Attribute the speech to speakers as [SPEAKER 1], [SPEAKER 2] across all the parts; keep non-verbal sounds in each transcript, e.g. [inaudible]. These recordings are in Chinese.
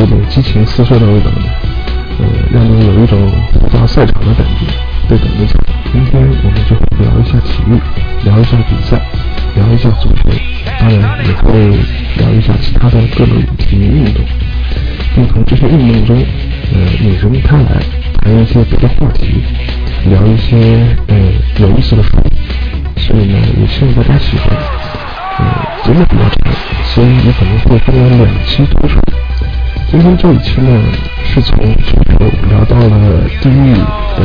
[SPEAKER 1] 今天的开场音乐是不是有点激情四射的味道呢？呃，让人有一种回到赛场的感觉。对的，没错。今天我们就会聊一下体育，聊一下比赛，聊一下足球，当然也会聊一下其他的各种体育运动，并从这些运动中，呃，引申开来，谈一些别的话题，聊一些呃有意思的书。所以呢，也希望大家喜欢。呃，节目比较长，所以也可能会分为两期播出。今天这一期呢，是从足球聊到了地域的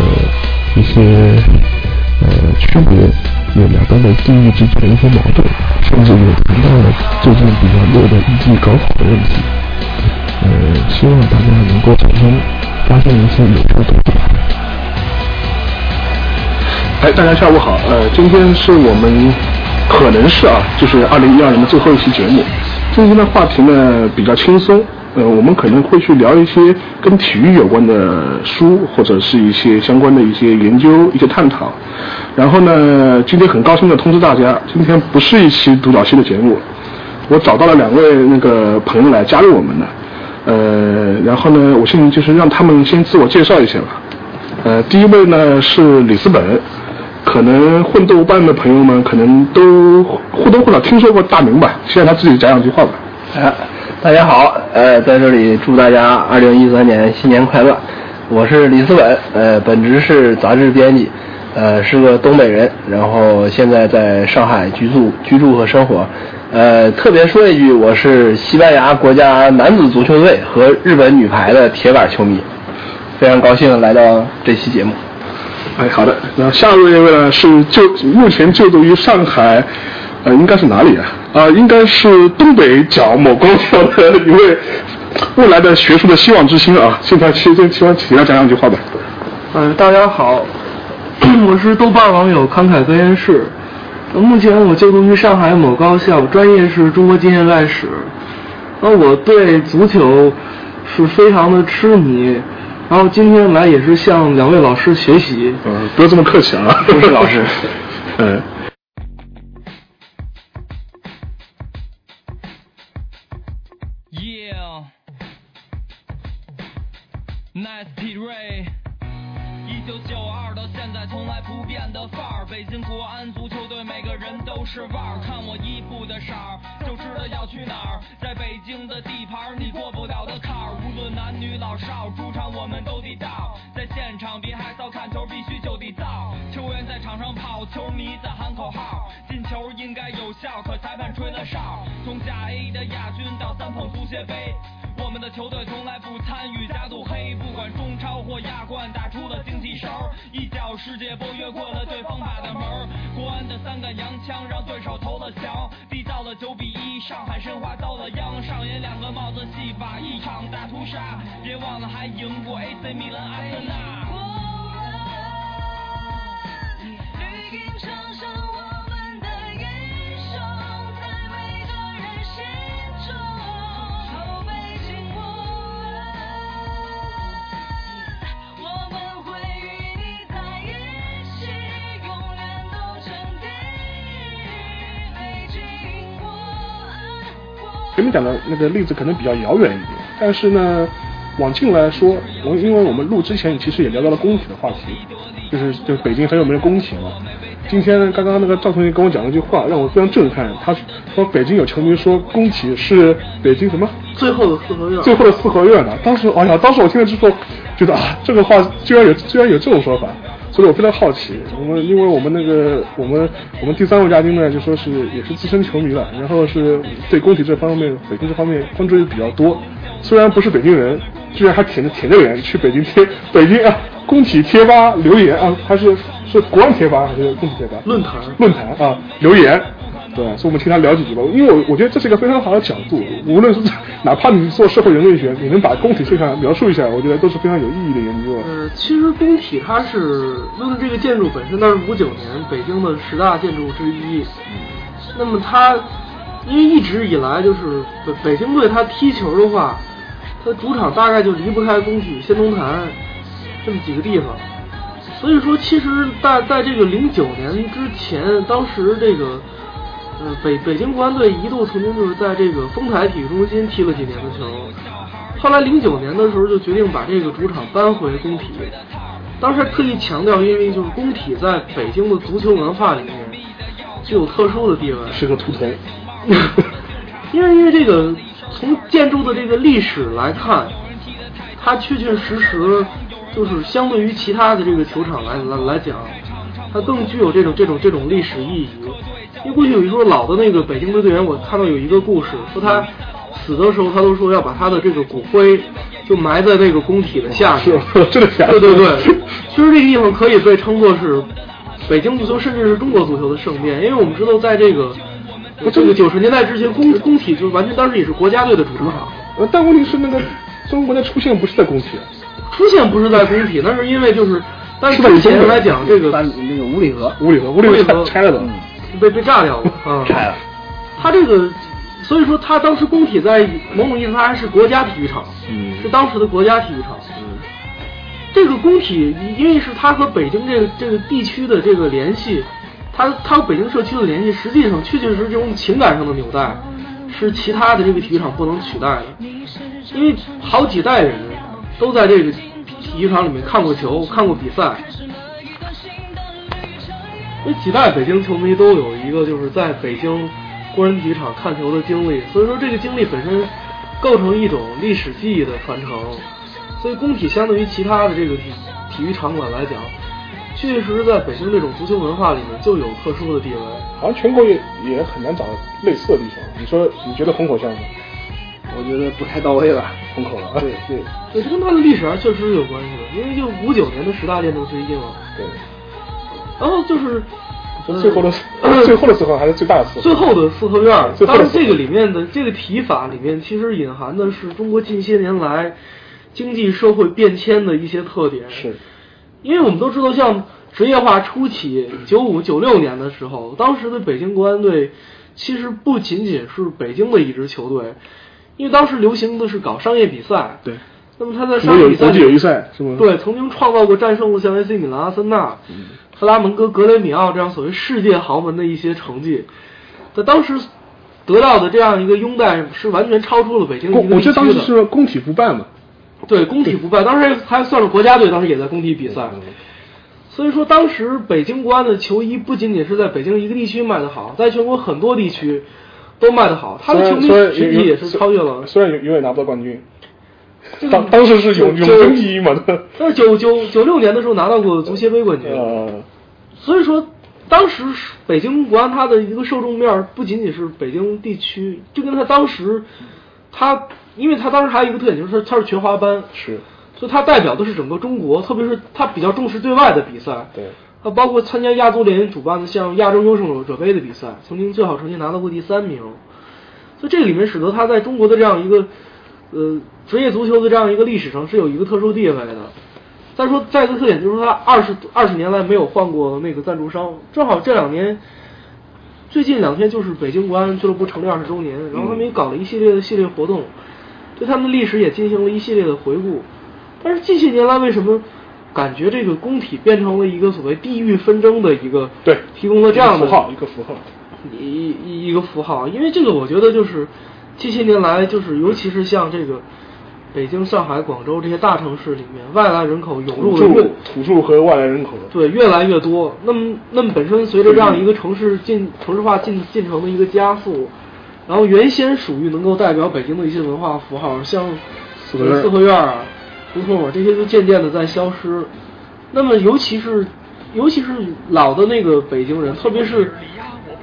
[SPEAKER 1] 一些呃区别，也聊到了地域之间的一些矛盾，甚至也谈到了最近比较热的一季高考的问题。呃，希望大家能够从中发现一些有趣的东西。
[SPEAKER 2] 哎，大家下午好，呃，今天是我们。可能是啊，就是二零一二年的最后一期节目。今天的话题呢比较轻松，呃，我们可能会去聊一些跟体育有关的书，或者是一些相关的一些研究、一些探讨。然后呢，今天很高兴的通知大家，今天不是一期独角戏的节目，我找到了两位那个朋友来加入我们的。呃，然后呢，我现在就是让他们先自我介绍一下吧。呃，第一位呢是李斯本。可能混豆瓣的朋友们可能都或多或少听说过大明吧，先让他自己讲两句话吧。
[SPEAKER 3] 哎，大家好，呃，在这里祝大家二零一三年新年快乐。我是李思本，呃，本职是杂志编辑，呃，是个东北人，然后现在在上海居住居住和生活。呃，特别说一句，我是西班牙国家男子足球队和日本女排的铁杆球迷，非常高兴来到这期节目。
[SPEAKER 2] 哎，好的。那下一位呢是就目前就读于上海，呃，应该是哪里啊？啊，应该是东北角某高校的一位未来的学术的希望之星啊。现在希希望请他讲两句话吧。
[SPEAKER 4] 嗯，大家好，我是豆瓣网友慷慨格言室。目前我就读于上海某高校，专业是中国近现代史。那我对足球是非常的痴迷。然后今天来也是向两位老师学习。
[SPEAKER 2] 嗯，不要这么客气啊，[laughs]
[SPEAKER 3] 不是老师。
[SPEAKER 2] 嗯。是腕儿，看我衣服的色儿就知道要去哪儿，在北京的地盘你过不了的坎儿，无论男女老少，主场我们都得到，在现场别害臊，看球必须就得造，球员在场上跑，球迷在喊口号，进球应该有效，可裁判吹了哨，从甲 A 的亚军到三捧足协杯。我们的球队从来不参与加镀黑，不管中超或亚冠，打出了精气神儿，一脚世界波越过了对方把的门儿。的三杆洋枪让对手投了降，逼到了九比一，上海申花遭了殃，上演两个帽子戏法，一场大屠杀，别忘了还赢过 AC 米兰、阿森纳。前面讲的那个例子可能比较遥远一点，但是呢，往近来说，我因为我们录之前其实也聊到了工体的话题，就是就北京很有名的工体嘛。今天刚刚那个赵同学跟我讲了一句话，让我非常震撼。他说北京有球迷说工体是北京什么
[SPEAKER 4] 最后的四合院，
[SPEAKER 2] 最后的四合院呢？当时哎呀，当时我听了之后觉得啊，这个话居然有居然有这种说法。所以我非常好奇，我们因为我们那个我们我们第三位嘉宾呢，就说是也是资深球迷了，然后是对工体这方面、北京这方面关注也比较多。虽然不是北京人，居然还舔着舔着脸去北京贴北京啊工体贴吧留言啊，还是是国安贴吧还是工体贴吧
[SPEAKER 4] 论坛
[SPEAKER 2] 论坛啊留言。对，所以我们听他聊几句吧，因为我我觉得这是一个非常好的角度，无论是 [laughs] 哪怕你做社会人类学，你能把工体现象描述一下，我觉得都是非常有意义的研究。
[SPEAKER 4] 呃，其实工体它是论这个建筑本身，它是五九年北京的十大建筑之一。那么它因为一直以来就是北北京队，它踢球的话，它主场大概就离不开工体、先农坛这么几个地方。所以说，其实在在这个零九年之前，当时这个。呃，北北京国安队一度曾经就是在这个丰台体育中心踢了几年的球，后来零九年的时候就决定把这个主场搬回工体。当时还特意强调，因为就是工体在北京的足球文化里面具有特殊的地位，
[SPEAKER 2] 是个秃头。
[SPEAKER 4] 因为因为这个从建筑的这个历史来看，它确确实实就是相对于其他的这个球场来来来讲，它更具有这种这种这种历史意义。因为过去有一说老的那个北京的队员，我看到有一个故事，说他死的时候，他都说要把他的这个骨灰就埋在那个工体的下面。
[SPEAKER 2] 真的假的？
[SPEAKER 4] 对对对，其实这个地方可以被称作是北京足球，甚至是中国足球的圣殿，因为我们知道在这个。这个九十年代之前，工工体就完全当时也是国家队的主场。
[SPEAKER 2] 呃，但问题是那个中国的出现不是在工体，
[SPEAKER 4] 出现不是在工体，那是因为就是，但是之前来讲，这个
[SPEAKER 3] 那个五里河，
[SPEAKER 2] 五里河，五里河拆了的，
[SPEAKER 4] 被被炸掉了 [laughs] 啊，
[SPEAKER 3] 拆了。
[SPEAKER 4] 他这个，所以说他当时工体在某种意义上还是国家体育场，
[SPEAKER 2] 嗯，
[SPEAKER 4] 是当时的国家体育场。
[SPEAKER 2] 嗯，
[SPEAKER 4] 这个工体因为是它和北京这个这个地区的这个联系。它它和北京社区的联系，实际上确确实实这种情感上的纽带，是其他的这个体育场不能取代的。因为好几代人都在这个体育场里面看过球、看过比赛，那几代北京球迷都有一个就是在北京工人体育场看球的经历，所以说这个经历本身构成一种历史记忆的传承。所以工体相对于其他的这个体体育场馆来讲。确实，在北京这种足球文化里面就有特殊的地位。
[SPEAKER 2] 好像全国也也很难找类似的地方。你说，你觉得虹口像吗？
[SPEAKER 3] 我觉得不太到位吧。[laughs]
[SPEAKER 2] 虹口
[SPEAKER 3] 了。对对，
[SPEAKER 4] 对，这跟它的历史还确实是有关系的，因为就五九年的十大练正推进了。
[SPEAKER 2] 对。
[SPEAKER 4] 然后就是，
[SPEAKER 2] 最后的最后的四合还是最大的四合。
[SPEAKER 4] 最后的四合院，当然这个里面的这个提法里面，其实隐含的是中国近些年来经济社会变迁的一些特点。
[SPEAKER 2] 是。
[SPEAKER 4] 因为我们都知道，像职业化初期，九五九六年的时候，当时的北京国安队其实不仅仅是北京的一支球队，因为当时流行的是搞商业比赛。
[SPEAKER 2] 对。
[SPEAKER 4] 那么他在商业比赛，
[SPEAKER 2] 国际友谊赛是吗？
[SPEAKER 4] 对，曾经创造过战胜了像 AC 米兰、阿森纳、克拉门戈、格雷米奥这样所谓世界豪门的一些成绩。在当时得到的这样一个拥戴，是完全超出了北京一个
[SPEAKER 2] 我觉得当时是工体不败嘛。
[SPEAKER 4] 对，工体不败，当时还算是国家队，当时也在工体比赛。所以说，当时北京国安的球衣不仅仅是在北京一个地区卖得好，在全国很多地区都卖得好。他的球迷实际也是超越了。
[SPEAKER 2] 虽然永永远拿不到冠军，当当时是永永争第一嘛。[laughs]
[SPEAKER 4] 但是九九九六年的时候拿到过足协杯冠军。所以说，当时北京国安他的一个受众面不仅仅是北京地区，就跟他当时他。因为他当时还有一个特点，就是他是全华班，
[SPEAKER 2] 是，
[SPEAKER 4] 所以他代表的是整个中国，特别是他比较重视对外的比赛，
[SPEAKER 2] 对，
[SPEAKER 4] 他包括参加亚足联主办的像亚洲优胜者杯的比赛，曾经最好成绩拿到过第三名，所以这里面使得他在中国的这样一个，呃，职业足球的这样一个历史上是有一个特殊地位的。再说再一个特点就是说他二十二十年来没有换过那个赞助商，正好这两年。最近两天就是北京国安俱乐部成立二十周年，然后他们也搞了一系列的系列活动。对他们的历史也进行了一系列的回顾，但是近些年来为什么感觉这个工体变成了一个所谓地域纷争的一个
[SPEAKER 2] 对
[SPEAKER 4] 提供了这样的
[SPEAKER 2] 符号一个符号
[SPEAKER 4] 一一一个符号？因为这个我觉得就是近些年来就是尤其是像这个北京、上海、广州这些大城市里面，外来人口涌入的越
[SPEAKER 2] 土著和外来人口
[SPEAKER 4] 对越来越多。那么那么本身随着这样一个城市进城市化进进程的一个加速。然后原先属于能够代表北京的一些文化符号，像四合院啊、胡同啊，这些就渐渐的在消失。那么尤其是尤其是老的那个北京人，特别是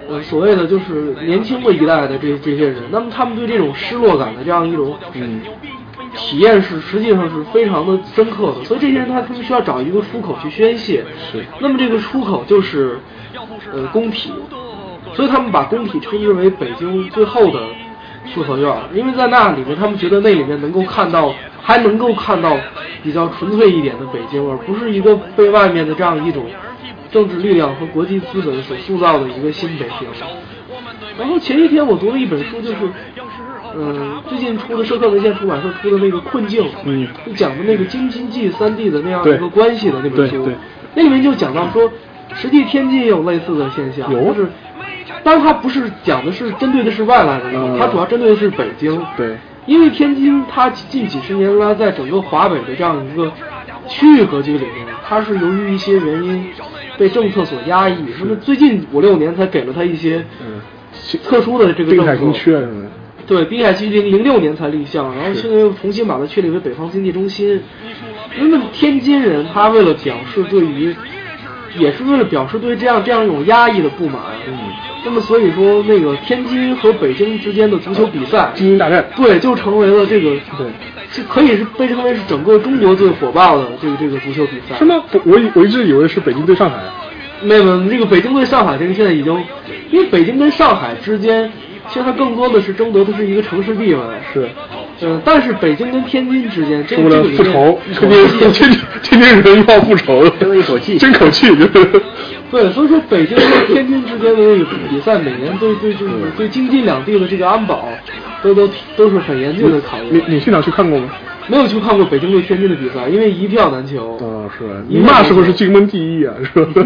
[SPEAKER 4] 呃所谓的就是年轻的一代的这这些人，那么他们对这种失落感的这样一种
[SPEAKER 2] 嗯
[SPEAKER 4] 体验是实际上是非常的深刻的。所以这些人他他们需要找一个出口去宣泄。
[SPEAKER 2] 是。
[SPEAKER 4] 那么这个出口就是呃工体。所以他们把工体称之为北京最后的四合院，因为在那里面，他们觉得那里面能够看到，还能够看到比较纯粹一点的北京，而不是一个被外面的这样一种政治力量和国际资本所塑造的一个新北京。然后前一天我读了一本书，就是，嗯，最近出的社科文献出版社出的那个《困境》，
[SPEAKER 2] 嗯，
[SPEAKER 4] 就讲的那个京津冀三地的那样一个关系的那本书，那里面就讲到说，实际天津也有类似的现象，就是。当然它不是讲的是针对的是外来人它主要针对的是北京。
[SPEAKER 2] 对，
[SPEAKER 4] 因为天津它近几十年来在整个华北的这样一个区域格局里面，它是由于一些原因被政策所压抑，那么最近五六年才给了他一些
[SPEAKER 2] 嗯，
[SPEAKER 4] 特殊的这个政
[SPEAKER 2] 滨海新区
[SPEAKER 4] 策。
[SPEAKER 2] 啊什么，
[SPEAKER 4] 对，滨海区零零六年才立项，然后现在又重新把它确立为北方经济中心。那么天津人他为了表示对于，也是为了表示对这样这样一种压抑的不满。
[SPEAKER 2] 嗯，
[SPEAKER 4] 那么所以说，那个天津和北京之间的足球比赛，
[SPEAKER 2] 精英大战，
[SPEAKER 4] 对，就成为了这个
[SPEAKER 2] 对，
[SPEAKER 4] 这可以是被称为是整个中国最火爆的这个这个足球比赛。
[SPEAKER 2] 是吗？我我我一直以为是北京对上海，
[SPEAKER 4] 没有，没有这个北京对上海这个现在已经，因为北京跟上海之间，其实它更多的是争夺的是一个城市地位。
[SPEAKER 2] 是，
[SPEAKER 4] 嗯，但是北京跟天津之间，这个
[SPEAKER 2] 复仇，天津天津天津人要复仇了，
[SPEAKER 3] 争了一口气
[SPEAKER 2] 争口气，就是。
[SPEAKER 4] 对，所以说北京和天津之间的那个比赛，每年对对就是对京津两地的这个安保，都都都是很严峻的考验。
[SPEAKER 2] 你你现场去看过吗？
[SPEAKER 4] 没有去看过北京对天津的比赛，因为一票难求。
[SPEAKER 2] 哦，是你那时候是京门第一啊，是吧？[laughs]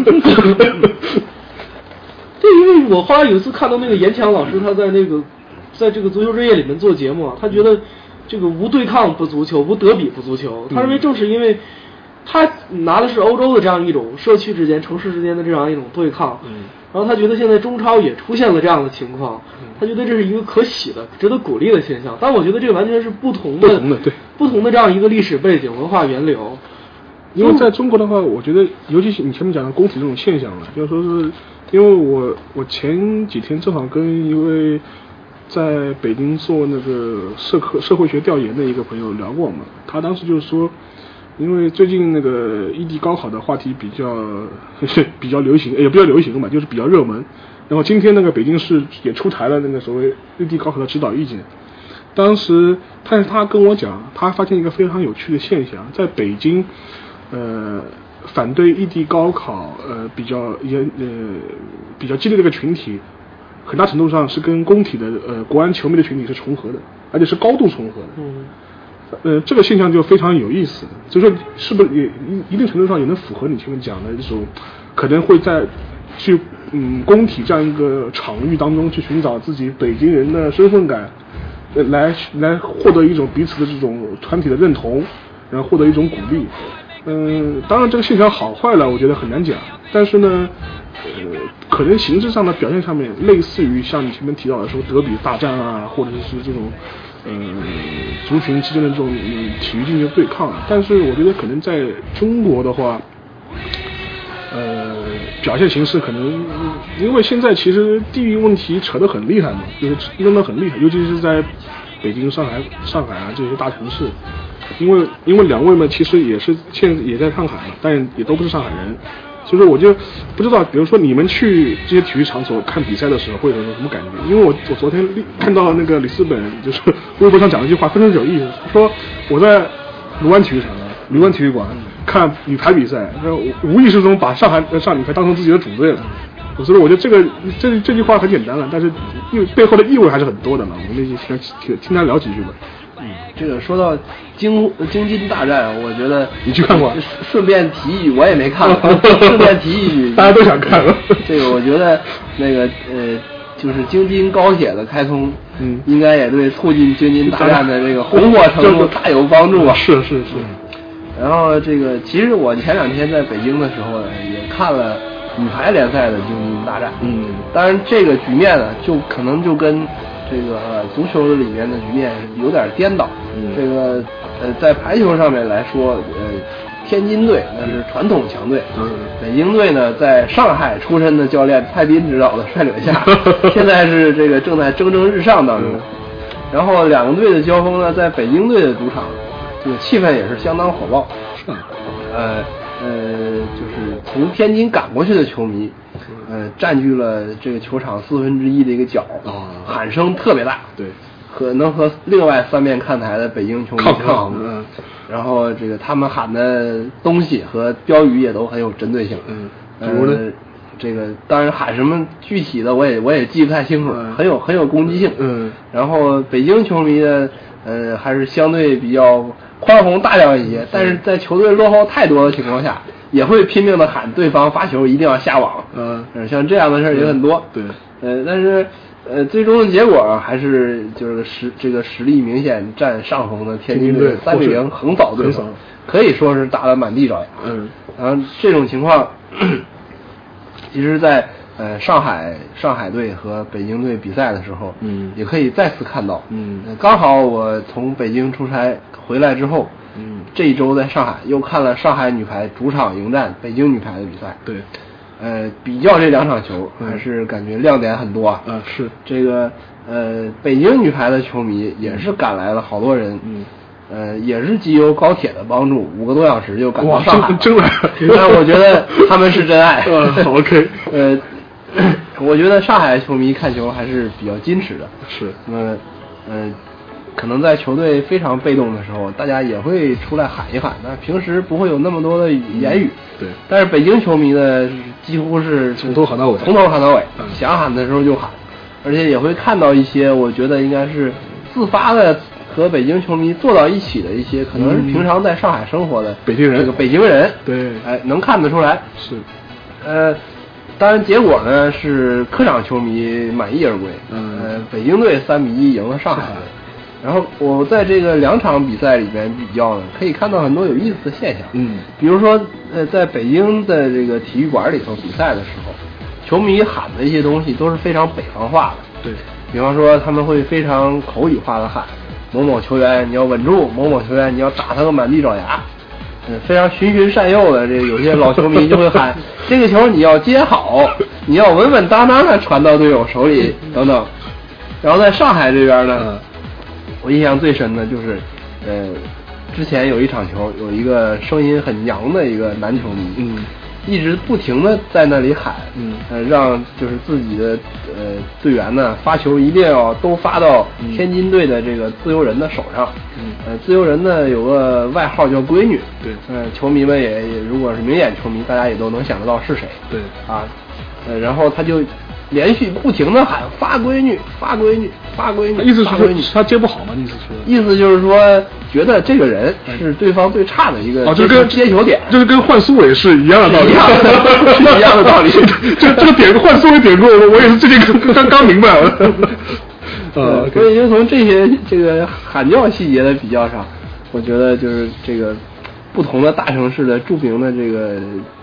[SPEAKER 4] 对，因为我后来有一次看到那个严强老师他在那个在这个足球之夜里面做节目啊，他觉得这个无对抗不足球，无德比不足球。他认为正是因为他拿的是欧洲的这样一种社区之间、城市之间的这样一种对抗，
[SPEAKER 2] 嗯
[SPEAKER 4] 然后他觉得现在中超也出现了这样的情况，他觉得这是一个可喜的、值得鼓励的现象。但我觉得这个完全是不同的、
[SPEAKER 2] 不同的对
[SPEAKER 4] 不同的这样一个历史背景、文化源流。
[SPEAKER 2] 因为在中国的话，我觉得，尤其是你前面讲的工体这种现象了，就是说是，因为我我前几天正好跟一位在北京做那个社科社会学调研的一个朋友聊过嘛，他当时就是说，因为最近那个异地高考的话题比较 [laughs] 比较流行，也不叫流行嘛，就是比较热门。然后今天那个北京市也出台了那个所谓异地高考的指导意见。当时，但是他跟我讲，他发现一个非常有趣的现象，在北京，呃，反对异地高考，呃，比较严，呃，比较激烈的一个群体，很大程度上是跟工体的呃国安球迷的群体是重合的，而且是高度重合的。
[SPEAKER 4] 嗯，
[SPEAKER 2] 呃，这个现象就非常有意思，所以说是不是也一定程度上也能符合你前面讲的这种，可能会在去嗯工体这样一个场域当中去寻找自己北京人的身份感，来来获得一种彼此的这种团体的认同，然后获得一种鼓励。嗯，当然这个现象好坏了，我觉得很难讲，但是呢，呃，可能形式上的表现上面类似于像你前面提到的说德比大战啊，或者是这种。嗯，族群之间的这种、体育竞技对抗，但是我觉得可能在中国的话，呃，表现形式可能，因为现在其实地域问题扯得很厉害嘛，就是扔得很厉害，尤其是在北京、上海、上海啊这些大城市，因为因为两位嘛，其实也是现也在上海嘛，但也都不是上海人，所以说我就不知道，比如说你们去这些体育场所看比赛的时候会有什么感觉？因为我我昨天看到那个里斯本就是微博上讲了一句话，非常有意思，说我在卢湾体育场，卢湾体育馆看女排比赛，然后无意识中把上海上女排当成自己的主队了。所以我觉得这个这这句话很简单了，但是意背后的意味还是很多的嘛。我们就听听听他聊几句吧。
[SPEAKER 3] 嗯，这个说到京京津大战，我觉得
[SPEAKER 2] 你去看过？
[SPEAKER 3] 顺便提一句，我也没看过。[laughs] 顺便提一句，
[SPEAKER 2] 大家都想看了。[laughs]
[SPEAKER 3] 这个我觉得那个呃，就是京津高铁的开通，
[SPEAKER 2] 嗯，
[SPEAKER 3] 应该也对促进京津大战的这个红火程度大有帮助啊。[laughs]
[SPEAKER 2] 是是是。
[SPEAKER 3] 然后这个，其实我前两天在北京的时候呢，也看了女排联赛的京津大战。
[SPEAKER 2] 嗯，
[SPEAKER 3] 当然这个局面呢，就可能就跟这个足球里面的局面有点颠倒。
[SPEAKER 2] 嗯，
[SPEAKER 3] 这个呃，在排球上面来说，呃，天津队那是传统强队。
[SPEAKER 2] 嗯，
[SPEAKER 3] 北京队呢，在上海出身的教练蔡斌指导的率领下，[laughs] 现在是这个正在蒸蒸日上当中。
[SPEAKER 2] 嗯、
[SPEAKER 3] 然后两个队的交锋呢，在北京队的主场。这个气氛也是相当火爆，
[SPEAKER 2] 是吧？
[SPEAKER 3] 呃呃，就是从天津赶过去的球迷，呃，占据了这个球场四分之一的一个角，
[SPEAKER 2] 哦、
[SPEAKER 3] 喊声特别大，
[SPEAKER 2] 对，
[SPEAKER 3] 和能和另外三面看台的北京球迷
[SPEAKER 2] 抗
[SPEAKER 3] 衡。
[SPEAKER 2] 嗯，
[SPEAKER 3] 然后这个他们喊的东西和标语也都很有针对性，
[SPEAKER 2] 嗯，
[SPEAKER 3] 比
[SPEAKER 2] 如呢？
[SPEAKER 3] 这个当然喊什么具体的我也我也记不太清楚，
[SPEAKER 2] 嗯、
[SPEAKER 3] 很有很有攻击性，
[SPEAKER 2] 嗯，
[SPEAKER 3] 然后北京球迷呢。呃，还是相对比较宽宏大量一些。但是在球队落后太多的情况下，也会拼命的喊对方发球一定要下网。
[SPEAKER 2] 嗯
[SPEAKER 3] 呃像这样的事儿也很多。
[SPEAKER 2] 对
[SPEAKER 3] 呃，但是呃，最终的结果还是就是实这个实力明显占上风的天津队
[SPEAKER 2] 天津队
[SPEAKER 3] 三比零横扫对手，可以说是打得满地找牙。
[SPEAKER 2] 嗯，
[SPEAKER 3] 然后这种情况，[clears throat] 其实在，呃上海上海队和北京队比赛的时候，
[SPEAKER 2] 嗯
[SPEAKER 3] 也可以再次看到。
[SPEAKER 2] 嗯
[SPEAKER 3] 呃刚好我从北京出差回来之后，
[SPEAKER 2] 嗯
[SPEAKER 3] 这一周在上海又看了上海女排主场迎战北京女排的比赛。
[SPEAKER 2] 对，
[SPEAKER 3] 呃，比较这两场球，
[SPEAKER 2] 嗯
[SPEAKER 3] 还是感觉亮点很多啊。
[SPEAKER 2] 啊是，
[SPEAKER 3] 这个呃，北京女排的球迷也是赶来了好多人，
[SPEAKER 2] 嗯，
[SPEAKER 3] 呃，也是经由高铁的帮助，五个多小时就赶到上
[SPEAKER 2] 真真来 [laughs]
[SPEAKER 3] 但我觉得他们是真爱。[laughs]
[SPEAKER 2] 嗯好，OK
[SPEAKER 3] 呃，[clears throat] 我觉得上海球迷看球还是比较矜持的，
[SPEAKER 2] 是，
[SPEAKER 3] 那么，呃，可能在球队非常被动的时候，大家也会出来喊一喊，但平时不会有那么多的言语。
[SPEAKER 2] 对。
[SPEAKER 3] 但是北京球迷呢，几乎是
[SPEAKER 2] 从头喊到尾。
[SPEAKER 3] 从头喊到尾，
[SPEAKER 2] 嗯。
[SPEAKER 3] 想喊的时候就喊，而且也会看到一些我觉得应该是自发的和北京球迷坐到一起的一些，可能是平常在上海生活的
[SPEAKER 2] 北京人。
[SPEAKER 3] 这个北京人，
[SPEAKER 2] 对。
[SPEAKER 3] 哎，能看得出来。
[SPEAKER 2] 是，
[SPEAKER 3] 呃，当然结果呢是客场球迷满意而归，
[SPEAKER 2] 嗯
[SPEAKER 3] 呃，北京队三比一赢了上海队。然后我在这个两场比赛里边比较呢，可以看到很多有意思的现象。
[SPEAKER 2] 嗯
[SPEAKER 3] 比如说，呃，在北京的这个体育馆里头比赛的时候，球迷喊的一些东西都是非常北方化的。
[SPEAKER 2] 对，
[SPEAKER 3] 比方说，他们会非常口语化的喊某某球员你要稳住，某某球员你要打他个满地找牙。嗯，非常循循善诱的，这个有些老球迷就会喊 [laughs] 这个球你要接好，你要稳稳当当的传到队友手里等等。然后在上海这边呢，
[SPEAKER 2] 嗯
[SPEAKER 3] 我印象最深的就是，呃，之前有一场球，有一个声音很娘的一个男球迷，
[SPEAKER 2] 嗯，
[SPEAKER 3] 一直不停的在那里喊，
[SPEAKER 2] 嗯。
[SPEAKER 3] 呃，让就是自己的呃队员呢发球一定要都发到
[SPEAKER 2] 嗯。
[SPEAKER 3] 天津队的这个自由人的手上，
[SPEAKER 2] 嗯。
[SPEAKER 3] 呃，自由人呢有个外号叫闺女，
[SPEAKER 2] 对。
[SPEAKER 3] 呃，球迷们也也如果是明眼球迷，大家也都能想得到是谁，
[SPEAKER 2] 对。
[SPEAKER 3] 啊，呃，然后他就连续不停的喊发闺女，发闺女，发闺女，
[SPEAKER 2] 意思说他接不好吗？意思是？
[SPEAKER 3] 意思就是说，觉得这个人是对方最差的一个
[SPEAKER 2] 哦，就跟
[SPEAKER 3] 接球点，
[SPEAKER 2] 就是跟换苏伟是一样的道理，
[SPEAKER 3] 一样的一样的道理 [laughs]
[SPEAKER 2] 这这个点换苏伟点过，我我也是最近刚刚刚明白了。
[SPEAKER 3] 所以就从这些这个喊叫细节的比较上，我觉得就是这个不同的大城市的著名的这个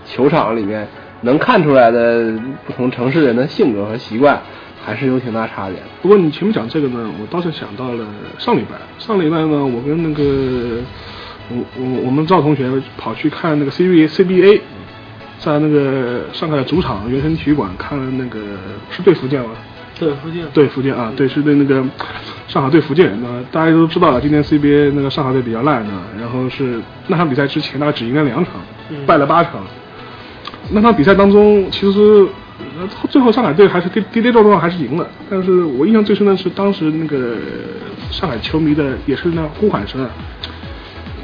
[SPEAKER 3] 球场里面，能看出来的不同城市人的性格和习惯，还是有挺大差别的。
[SPEAKER 2] 不过你前面讲这个呢，我倒是想到了上礼拜，上礼拜呢，我跟那个我我我们赵同学跑去看那个 CBA CBA，在那个上海的主场原生体育馆看了那个是对福建吗？
[SPEAKER 4] 对，福建
[SPEAKER 2] 对福建啊，对是对那个上海对福建。那大家都知道了，今年 CBA 那个上海队比较烂的，然后是那场比赛之前大概只赢了两场，败了八场。那场比赛当中，其实最后上海队还是跌跌跌撞撞还是赢了。但是我印象最深的是当时那个上海球迷的也是那呼喊声啊，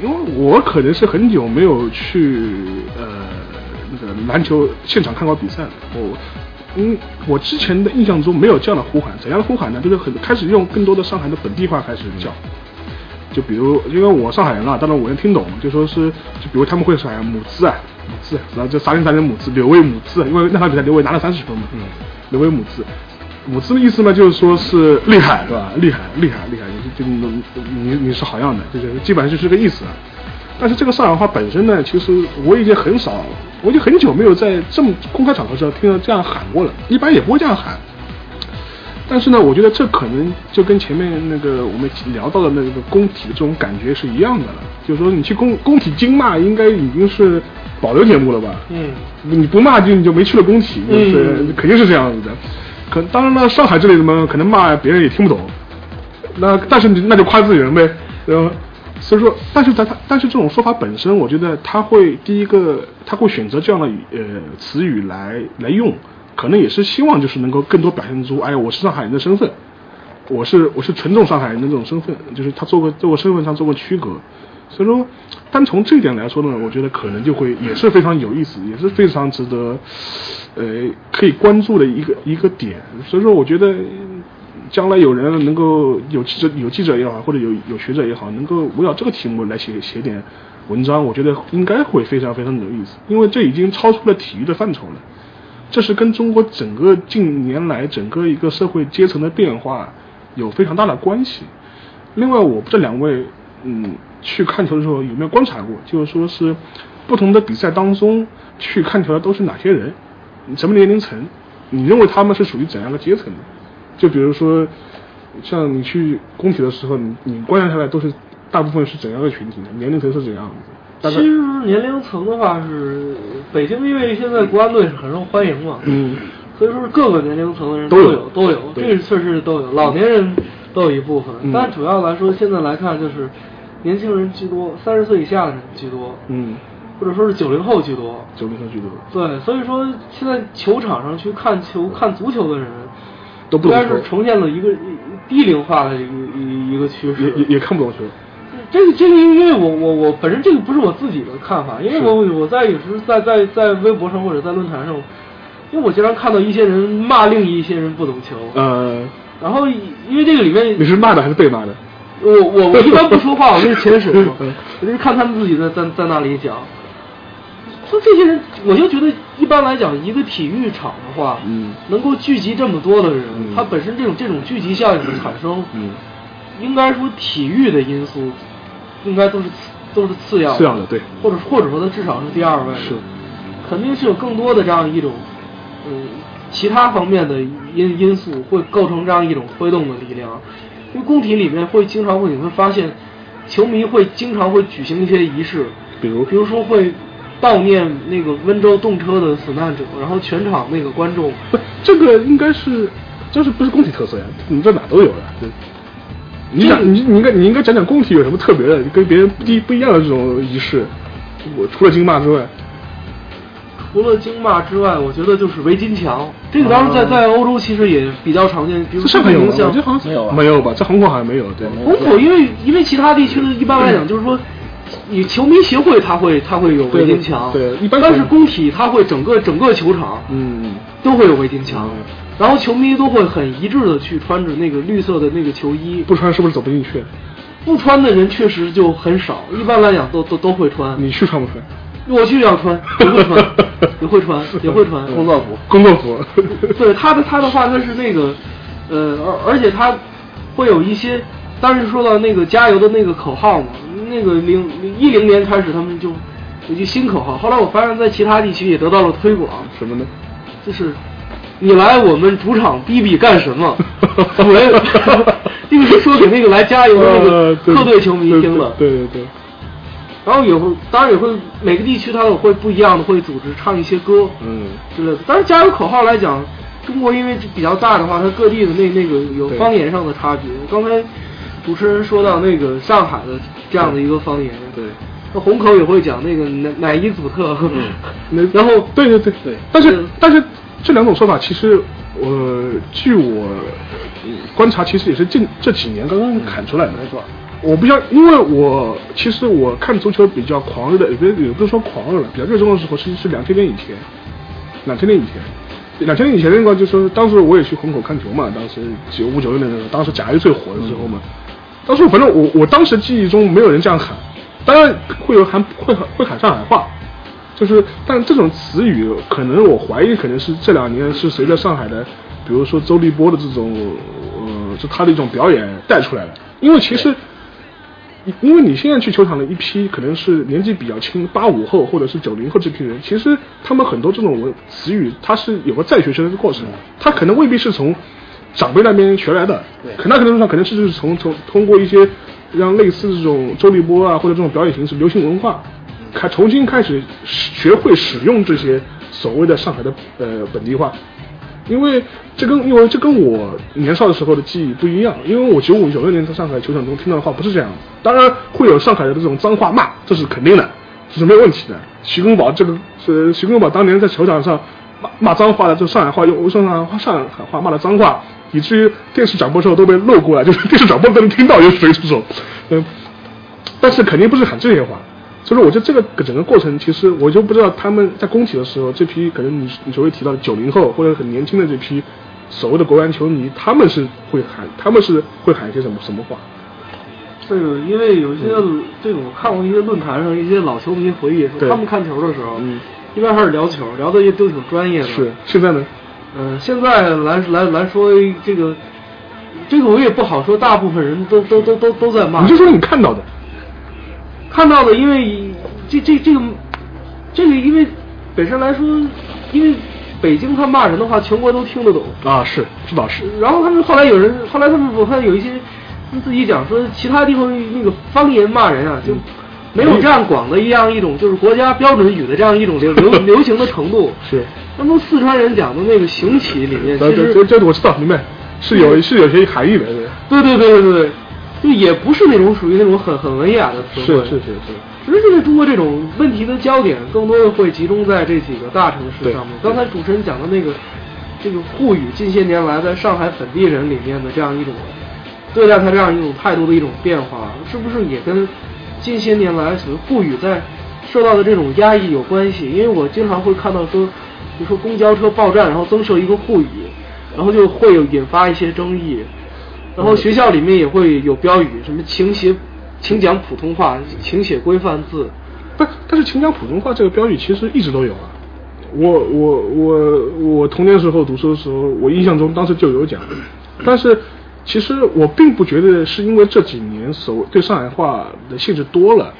[SPEAKER 2] 因为我可能是很久没有去呃那个篮球现场看过比赛了，我。嗯，我之前的印象中没有这样的呼喊，怎样的呼喊呢？就是很开始用更多的上海的本地话开始叫，就比如因为我上海人啊，当然我能听懂，就说是就比如他们会喊母字啊，母字，然后就三零三零母字，刘伟母字，因为那场比赛刘伟拿了三十分嘛，嗯，刘伟母字，母字的意思呢就是说是厉害是吧？厉害厉害厉害，你就你你你是好样的，就是基本上就是这个意思啊。但是这个上海话本身呢，其实我已经很少，我已经很久没有在这么公开场合上听到这样喊过了，一般也不会这样喊。但是呢，我觉得这可能就跟前面那个我们聊到的那个工体的这种感觉是一样的了。就是说，你去工工体经骂，应该已经是保留节目了吧？
[SPEAKER 4] 嗯，
[SPEAKER 2] 你不骂就你就没去了工体，就是、
[SPEAKER 4] 嗯
[SPEAKER 2] 肯定是这样子的。可当然了，上海这里嘛，可能骂别人也听不懂。那但是你那就夸自己人呗，然后所以说，但是在他但是这种说法本身，我觉得他会第一个他会选择这样的语呃词语来来用，可能也是希望就是能够更多表现出，哎，我是上海人的身份，我是我是纯种上海人的这种身份，就是他做过做过身份上做过区隔。所以说，单从这一点来说呢，我觉得可能就会也是非常有意思，也是非常值得，呃，可以关注的一个一个点。所以说，我觉得将来有人能够有记者有记者也好，或者有有学者也好，能够围绕这个题目来写写点文章，我觉得应该会非常非常有意思，因为这已经超出了体育的范畴了。这是跟中国整个近年来整个一个社会阶层的变化有非常大的关系。另外，我不知道两位嗯去看球的时候有没有观察过，就是说是不同的比赛当中去看球的都是哪些人，什么年龄层？你认为他们是属于怎样的阶层的？就比如说，像你去工体的时候，你你观察下来都是大部分是怎样的群体呢？年龄层是怎样的？
[SPEAKER 4] 其实年龄层的话是北京，因为现在国安队是很受欢迎嘛，
[SPEAKER 2] 嗯，
[SPEAKER 4] 所以说是各个年龄层的人
[SPEAKER 2] 都有
[SPEAKER 4] 有都有，这个确实都有，老年人都有一部分，
[SPEAKER 2] 嗯。
[SPEAKER 4] 但主要来说，现在来看就是年轻人居多，三十岁以下的人居多，
[SPEAKER 2] 嗯，
[SPEAKER 4] 或者说是九零后居多。
[SPEAKER 2] 九零后居多，
[SPEAKER 4] 对，所以说现在球场上去看球、看足球的人，
[SPEAKER 2] 都不
[SPEAKER 4] 应该是，呈现了一个一低龄化的一个一一个趋势。
[SPEAKER 2] 也也也看不懂球。
[SPEAKER 4] 这个这个，因为我我我本身这个不是我自己的看法，因为我我在有时在在在微博上或者在论坛上，因为我经常看到一些人骂另一些人不懂球，
[SPEAKER 2] 呃，
[SPEAKER 4] 然后因为这个里面
[SPEAKER 2] 你是骂的还是被骂的？
[SPEAKER 4] 我我我一般不说话，我就是潜水 [laughs] 我就是看他们自己在在在那里讲。说这些人，我就觉得一般来讲，一个体育场的话，
[SPEAKER 2] 嗯
[SPEAKER 4] 能够聚集这么多的人，
[SPEAKER 2] 嗯
[SPEAKER 4] 它本身这种这种聚集效应的产生，
[SPEAKER 2] 嗯，
[SPEAKER 4] 应该说体育的因素，应该都是次都是次要
[SPEAKER 2] 次要的对
[SPEAKER 4] 或者或者说他至少是第二位，
[SPEAKER 2] 是
[SPEAKER 4] 肯定是有更多的这样一种，嗯，其他方面的因因素会构成这样一种推动的力量。因为工体里面会经常会你会发现，球迷会经常会举行一些仪式，
[SPEAKER 2] 比如
[SPEAKER 4] 比如说会悼念那个温州动车的死难者，然后全场那个观众
[SPEAKER 2] 不，这个应该是，这是不是工体特色呀？你这哪都有呀。对你讲，你你应该你应该讲讲工体有什么特别的，跟别人不一不一样的这种仪式。我除了金骂之外，
[SPEAKER 4] 除了京骂之外，我觉得就是围巾墙，这个当时在在欧洲其实也比较常见，比如
[SPEAKER 2] 这上海有吗？我觉得好像
[SPEAKER 3] 没有啊
[SPEAKER 2] 没有吧？在红口好像没有。对，
[SPEAKER 4] 虹口，因为因为其他地区的一般来讲就是说，你球迷协会他会他会有围巾墙，
[SPEAKER 2] 对对一般
[SPEAKER 4] 但是工体它会整个整个球场
[SPEAKER 2] 嗯，
[SPEAKER 4] 都会有围巾墙
[SPEAKER 2] 嗯，
[SPEAKER 4] 然后球迷都会很一致的去穿着那个绿色的那个球衣，
[SPEAKER 2] 不穿是不是走不进去？
[SPEAKER 4] 不穿的人确实就很少，一般来讲都都都会穿。
[SPEAKER 2] 你去穿不穿？
[SPEAKER 4] 我去要穿，也会穿，[laughs] 也会穿，也会穿 [laughs]
[SPEAKER 3] 工作服。
[SPEAKER 2] 工作服。[laughs]
[SPEAKER 4] 对他的他的话，他是那个，呃，而而且他会有一些，当时说到那个加油的那个口号嘛，那个零一零年开始他们就有句新口号，后来我发现在其他地区也得到了推广，
[SPEAKER 2] 什么呢？
[SPEAKER 4] 就是你来我们主场逼逼干什么？[laughs] 喂，这个是说给那个来加油的那
[SPEAKER 2] 呃
[SPEAKER 4] 个客队球迷听的。
[SPEAKER 2] 对对对对。
[SPEAKER 4] 然后也会，当然也会每个地区它都会不一样的会组织唱一些歌，
[SPEAKER 2] 嗯
[SPEAKER 4] 之类的。但是加油口号来讲，中国因为比较大的话，它各地的那那个有方言上的差别。刚才主持人说到那个上海的这样的一个方言，
[SPEAKER 2] 对。
[SPEAKER 4] 那虹口也会讲那个乃乃伊祖特，[laughs]
[SPEAKER 2] 嗯
[SPEAKER 4] 然后
[SPEAKER 2] 对对对
[SPEAKER 3] 对
[SPEAKER 2] 但是
[SPEAKER 4] 嗯
[SPEAKER 2] 但是这两种说法其实，呃，据我嗯观察，其实也是近这几年刚刚砍出来的。
[SPEAKER 3] 是吧。
[SPEAKER 2] 我不像，因为我其实我看足球比较狂热的，也不也不是说狂热了，比较热衷的时候是是两千年以前，两千年以前，两千年以前那个就是说当时我也去虹口看球嘛，当时九五九六年的时候，当时甲 A 最火的时候嘛，当时反正我我当时记忆中没有人这样喊，当然会有喊会喊会喊上海话，就是但这种词语可能我怀疑可能是这两年是随着上海的，比如说周立波的这种呃，就他的一种表演带出来的，因为其实。因为你现在去球场的一批可能是年纪比较轻，八五后或者是九零后这批人，其实他们很多这种文词语，他是有个再学生的过程，他可能未必是从长辈那边学来的，
[SPEAKER 3] 对。
[SPEAKER 2] 可那可能上可能是就是从从通过一些让类似这种周立波啊或者这种表演形式、流行文化，开重新开始学会使用这些所谓的上海的呃本地话。因为这跟因为这跟我年少的时候的记忆不一样，因为我九五九六年在上海球场中听到的话不是这样，当然会有上海的这种脏话骂，这是肯定的，这是没有问题的。徐根宝这个是徐根宝当年在球场上骂骂脏话的，就上海话用上海话上海话骂的脏话，以至于电视转播时候都被漏过来，就是电视转播都能听到有谁出手，嗯，但是肯定不是喊这些话。所以说，我觉得这个整个过程，其实我就不知道他们在工体的时候，这批可能你你所谓提到的九零后或者很年轻的这批所谓的国安球迷，他们是会喊，他们是会喊一些什么什么话？
[SPEAKER 4] 这个因为有些这种看过一些论坛上一些老球迷回忆说，他们看球的时候，
[SPEAKER 2] 嗯
[SPEAKER 4] 一般还是聊球，聊的也都挺专业的。
[SPEAKER 2] 是，现在呢？
[SPEAKER 4] 嗯，现在来来来说这个，这个我也不好说，大部分人都都都都都在骂。
[SPEAKER 2] 你就说你看到的，
[SPEAKER 4] 看到的，因为这这这个这个，因为本身来说，因为北京他骂人的话，全国都听得懂。
[SPEAKER 2] 啊，是，这倒是。
[SPEAKER 4] 然后他们后来有人，后来他们我看有一些他们自己讲说，其他地方那个方言骂人啊，就没有这样广的一样一种就是国家标准语的这样一种流流 [laughs] 流行的程度。
[SPEAKER 2] 是。
[SPEAKER 4] 那么四川人讲的那个行乞里面，其
[SPEAKER 2] 这
[SPEAKER 4] 实
[SPEAKER 2] 这这我知道，明白，是有是有些含义的，对。
[SPEAKER 4] 对对对对对，就也不是那种属于那种很很文雅的词汇。
[SPEAKER 2] 是是是是。
[SPEAKER 4] 只是现在中国这种问题的焦点更多的会集中在这几个大城市上面。刚才主持人讲的那个这个沪语近些年来在上海本地人里面的这样一种对待他这样一种态度的一种变化，是不是也跟近些年来所谓沪语在受到的这种压抑有关系？因为我经常会看到说，比如说公交车报站，然后增设一个沪语，然后就会有引发一些争议。然后学校里面也会有标语，什么请写。请讲普通话，请写规范字。
[SPEAKER 2] 不，但是请讲普通话这个标语其实一直都有啊。我我我我童年时候读书的时候，我印象中当时就有讲。但是其实我并不觉得是因为这几年所对上海话的限制多了，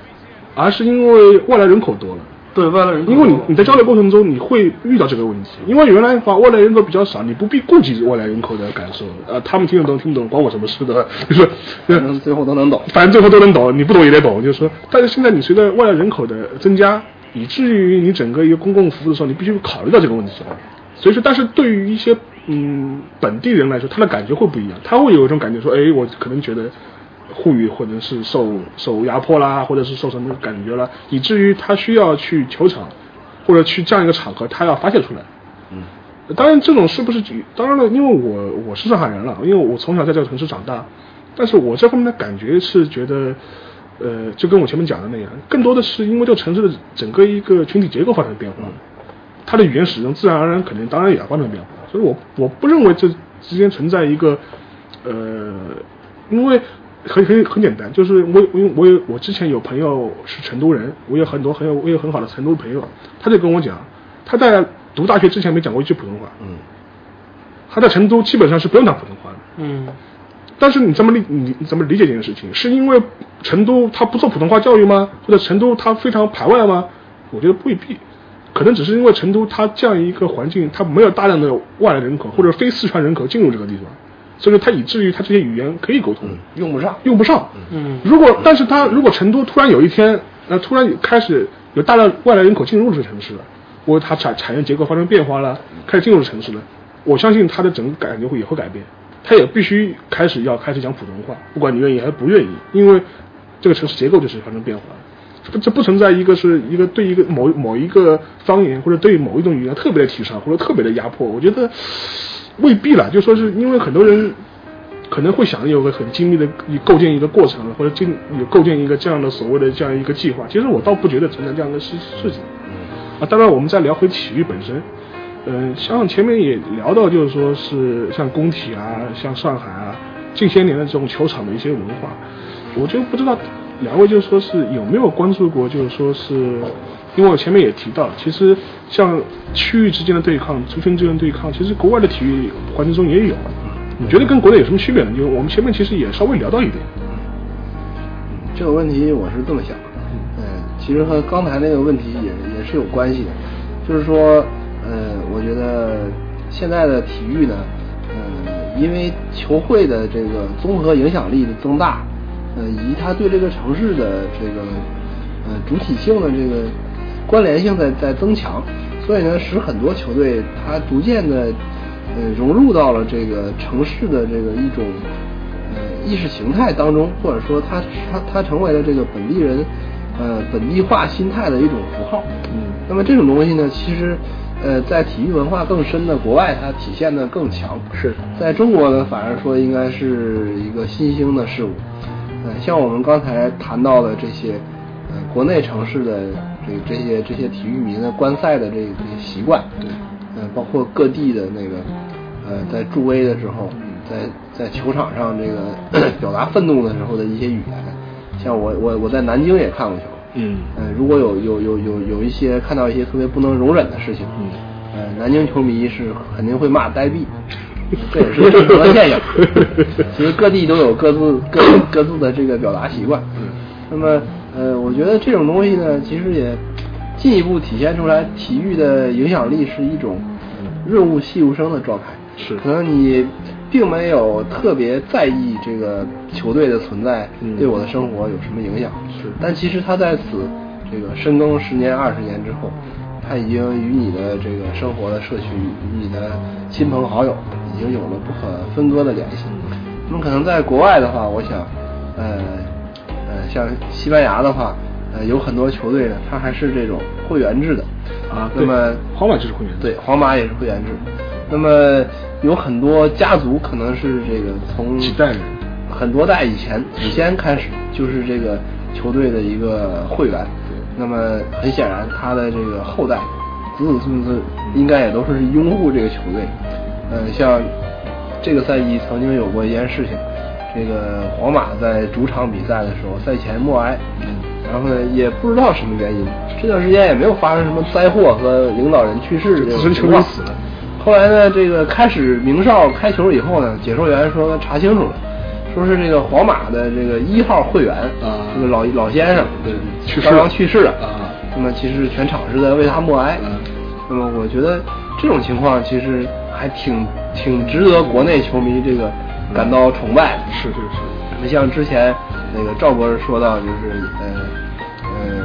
[SPEAKER 2] 而是因为外来人口多了。
[SPEAKER 4] 对外来人口，
[SPEAKER 2] 因为你你在交流过程中你会遇到这个问题，因为原来的话外来人口比较少，你不必顾及外来人口的感受，呃，他们听得懂听不懂关我什么事的，就是
[SPEAKER 3] 反正最后都能懂，
[SPEAKER 2] 反正最后都能懂，你不懂也得懂，就是说，但是现在你随着外来人口的增加，以至于你整个一个公共服务的时候，你必须考虑到这个问题，所以说，但是对于一些嗯本地人来说，他的感觉会不一样，他会有一种感觉说，哎，我可能觉得。沪语或者是受受压迫啦，或者是受什么感觉了，以至于他需要去球场，或者去这样一个场合，他要发泄出来。
[SPEAKER 3] 嗯，
[SPEAKER 2] 当然这种是不是？当然了，因为我我是上海人了，因为我从小在这个城市长大，但是我这方面的感觉是觉得，呃，就跟我前面讲的那样，更多的是因为这个城市的整个一个群体结构发生变化，他的语言使用自然而然肯定当然也要发生变化，所以我我不认为这之间存在一个，呃，因为。很很很简单，就是我我我有我之前有朋友是成都人，我有很多很有我有很好的成都朋友，他就跟我讲，他在读大学之前没讲过一句普通话，
[SPEAKER 3] 嗯，
[SPEAKER 2] 他在成都基本上是不用讲普通话的，
[SPEAKER 4] 嗯，
[SPEAKER 2] 但是你怎么理你你怎么理解这件事情？是因为成都他不做普通话教育吗？或者成都他非常排外吗？我觉得未必，可能只是因为成都它这样一个环境，它没有大量的外来人口或者非四川人口进入这个地方。所以他以至于他这些语言可以沟通，
[SPEAKER 3] 用不上，
[SPEAKER 2] 用不上。
[SPEAKER 4] 嗯，
[SPEAKER 2] 如果但是他如果成都突然有一天，呃，突然开始有大量外来人口进入这个城市了，或者它产产业结构发生变化了，开始进入城市了，我相信他的整个感觉会也会改变，他也必须开始要开始讲普通话，不管你愿意还是不愿意，因为这个城市结构就是发生变化了。这不存在一个是一个对一个某某一个方言或者对某一种语言特别的提倡或者特别的压迫，我觉得。未必了，就说是因为很多人可能会想有个很精密的构建一个过程，或者精有构建一个这样的所谓的这样一个计划。其实我倒不觉得存在这样的事事情。啊，当然我们再聊回体育本身，嗯，像前面也聊到，就是说是像工体啊，像上海啊，近些年的这种球场的一些文化，我就不知道两位就说是有没有关注过，就是说是。因为我前面也提到，其实像区域之间的对抗、族群之间的对抗，其实国外的体育环境中也有。你觉得跟国内有什么区别呢？就我们前面其实也稍微聊到一点。
[SPEAKER 3] 这个问题我是这么想的，嗯，其实和刚才那个问题也也是有关系的，就是说，呃，我觉得现在的体育呢，呃，因为球会的这个综合影响力的增大，呃，以及它对这个城市的这个呃主体性的这个。关联性在在增强，所以呢，使很多球队它逐渐的呃融入到了这个城市的这个一种呃意识形态当中，或者说它它它成为了这个本地人呃本地化心态的一种符号。嗯，那么这种东西呢，其实呃在体育文化更深的国外，它体现的更强。
[SPEAKER 2] 是
[SPEAKER 3] 在中国呢，反而说应该是一个新兴的事物。呃，像我们刚才谈到的这些呃国内城市的。这这些这些体育迷的观赛的这个这些习惯，
[SPEAKER 2] 对，
[SPEAKER 3] 嗯，包括各地的那个呃，在助威的时候，在在球场上这个表达愤怒的时候的一些语言。像我我我在南京也看过球，
[SPEAKER 2] 嗯，
[SPEAKER 3] 呃，如果有有有有有一些看到一些特别不能容忍的事情，
[SPEAKER 2] 嗯，
[SPEAKER 3] 呃，南京球迷是肯定会骂呆逼，[laughs] [laughs] 这也是正常的现象。其实各地都有各自各各自的这个表达习惯。
[SPEAKER 2] 嗯，
[SPEAKER 3] 那么呃，我觉得这种东西呢，其实也进一步体现出来体育的影响力是一种润物细无声的状态。
[SPEAKER 2] 是
[SPEAKER 3] 可能你并没有特别在意这个球队的存在
[SPEAKER 2] 嗯
[SPEAKER 3] 对我的生活有什么影响，
[SPEAKER 2] 是
[SPEAKER 3] 但其实他在此这个深耕十年、二十年之后，他已经与你的这个生活的社区、与你的亲朋好友已经有了不可分割的联系。那么可能在国外的话，我想，呃呃，像西班牙的话，呃，有很多球队呢，它还是这种会员制的。
[SPEAKER 2] 啊，对
[SPEAKER 3] 那么
[SPEAKER 2] 皇马就是会员制
[SPEAKER 3] 对，皇马也是会员制。那么有很多家族可能是这个从
[SPEAKER 2] 几代人
[SPEAKER 3] 很多代以前祖先开始就是这个球队的一个会员。那么很显然，他的这个后代子子孙孙应该也都是拥护这个球队。呃，像这个赛季曾经有过一件事情，这个皇马在主场比赛的时候，赛前默哀，然后呢也不知道什么原因，这段时间也没有发生什么灾祸和领导人去世这种情况
[SPEAKER 2] 死了。
[SPEAKER 3] 后来呢，这个开始明哨开球以后呢，解说员说查清楚了，说是这个皇马的这个一号会员
[SPEAKER 2] 啊
[SPEAKER 3] 这个老老先生
[SPEAKER 2] 对去世
[SPEAKER 3] 刚刚去世了
[SPEAKER 2] 啊
[SPEAKER 3] 那么其实全场是在为他默哀。
[SPEAKER 2] 嗯
[SPEAKER 3] 那么我觉得这种情况其实还挺挺值得国内球迷这个感到崇拜的。
[SPEAKER 2] 是是是，
[SPEAKER 3] 那像之前那个赵博士说到，就是呃呃，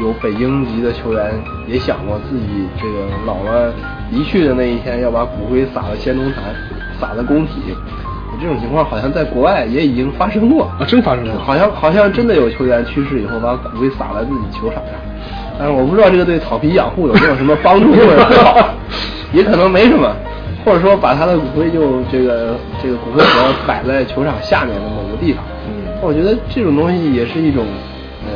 [SPEAKER 3] 有北京籍的球员也想过自己这个老了离去的那一天要把骨灰撒到先农坛，撒在工体。这种情况好像在国外也已经发生过
[SPEAKER 2] 啊真发生过。
[SPEAKER 3] 好像好像真的有球员去世以后把骨灰撒在自己球场上，但是我不知道这个对草皮养护有没有什么帮助或者 [laughs] 不好，也可能没什么，或者说把他的骨灰就这个这个骨灰盒摆在球场下面的某个地方。
[SPEAKER 2] 嗯
[SPEAKER 3] 我觉得这种东西也是一种，呃，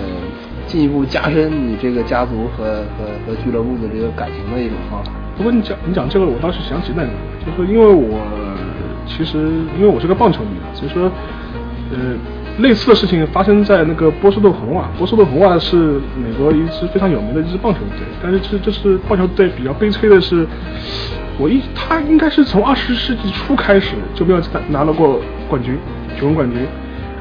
[SPEAKER 3] 进一步加深你这个家族和和和俱乐部的这个感情的一种方法。
[SPEAKER 2] 不过你讲你讲这个，我倒是想起那个，就是因为我其实因为我是个棒球迷啊，所以说呃类似的事情发生在那个波士顿红袜。波士顿红袜是美国一支非常有名的一支棒球队，但是这这是棒球队比较悲催的是，我一他应该是从二十世纪初开始就没有拿拿到过冠军，球文冠军。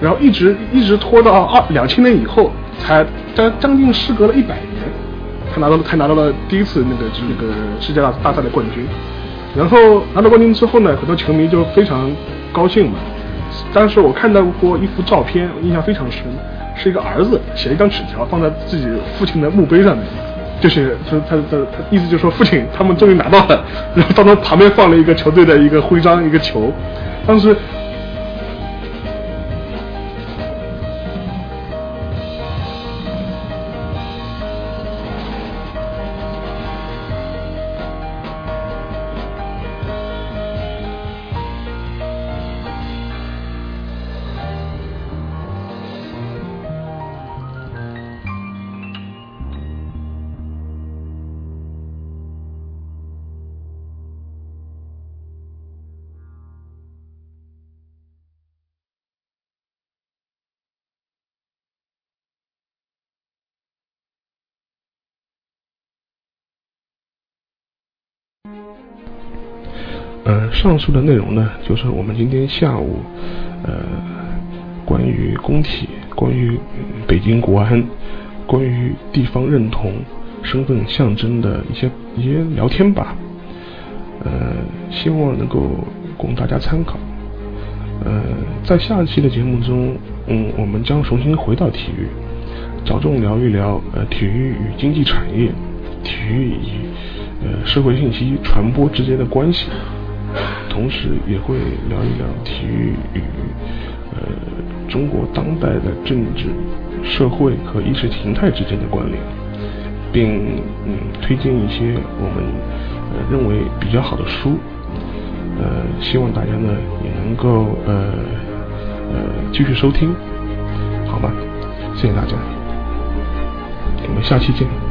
[SPEAKER 2] 然后一直一直拖到二两千年以后，才将将近事隔了一百年，他拿到了才拿到了第一次那个就那个世界大大赛的冠军。然后拿到冠军之后呢，很多球迷就非常高兴嘛。当时我看到过一幅照片，印象非常深，是一个儿子写了一张纸条放在自己父亲的墓碑上面，就是他他他他意思就是说父亲他们终于拿到了，然后当中旁边放了一个球队的一个徽章一个球，当时。上述的内容呢，就是我们今天下午，呃，关于工体、关于北京国安、关于地方认同、身份象征的一些一些聊天吧。呃，希望能够供大家参考。呃，在下一期的节目中，嗯，我们将重新回到体育，着重聊一聊呃体育与经济产业、体育与呃社会信息传播之间的关系，同时也会聊一聊体育与呃中国当代的政治、社会和意识形态之间的关联，并嗯推荐一些我们呃认为比较好的书。呃，希望大家呢也能够呃呃继续收听，好吗？谢谢大家，我们下期见。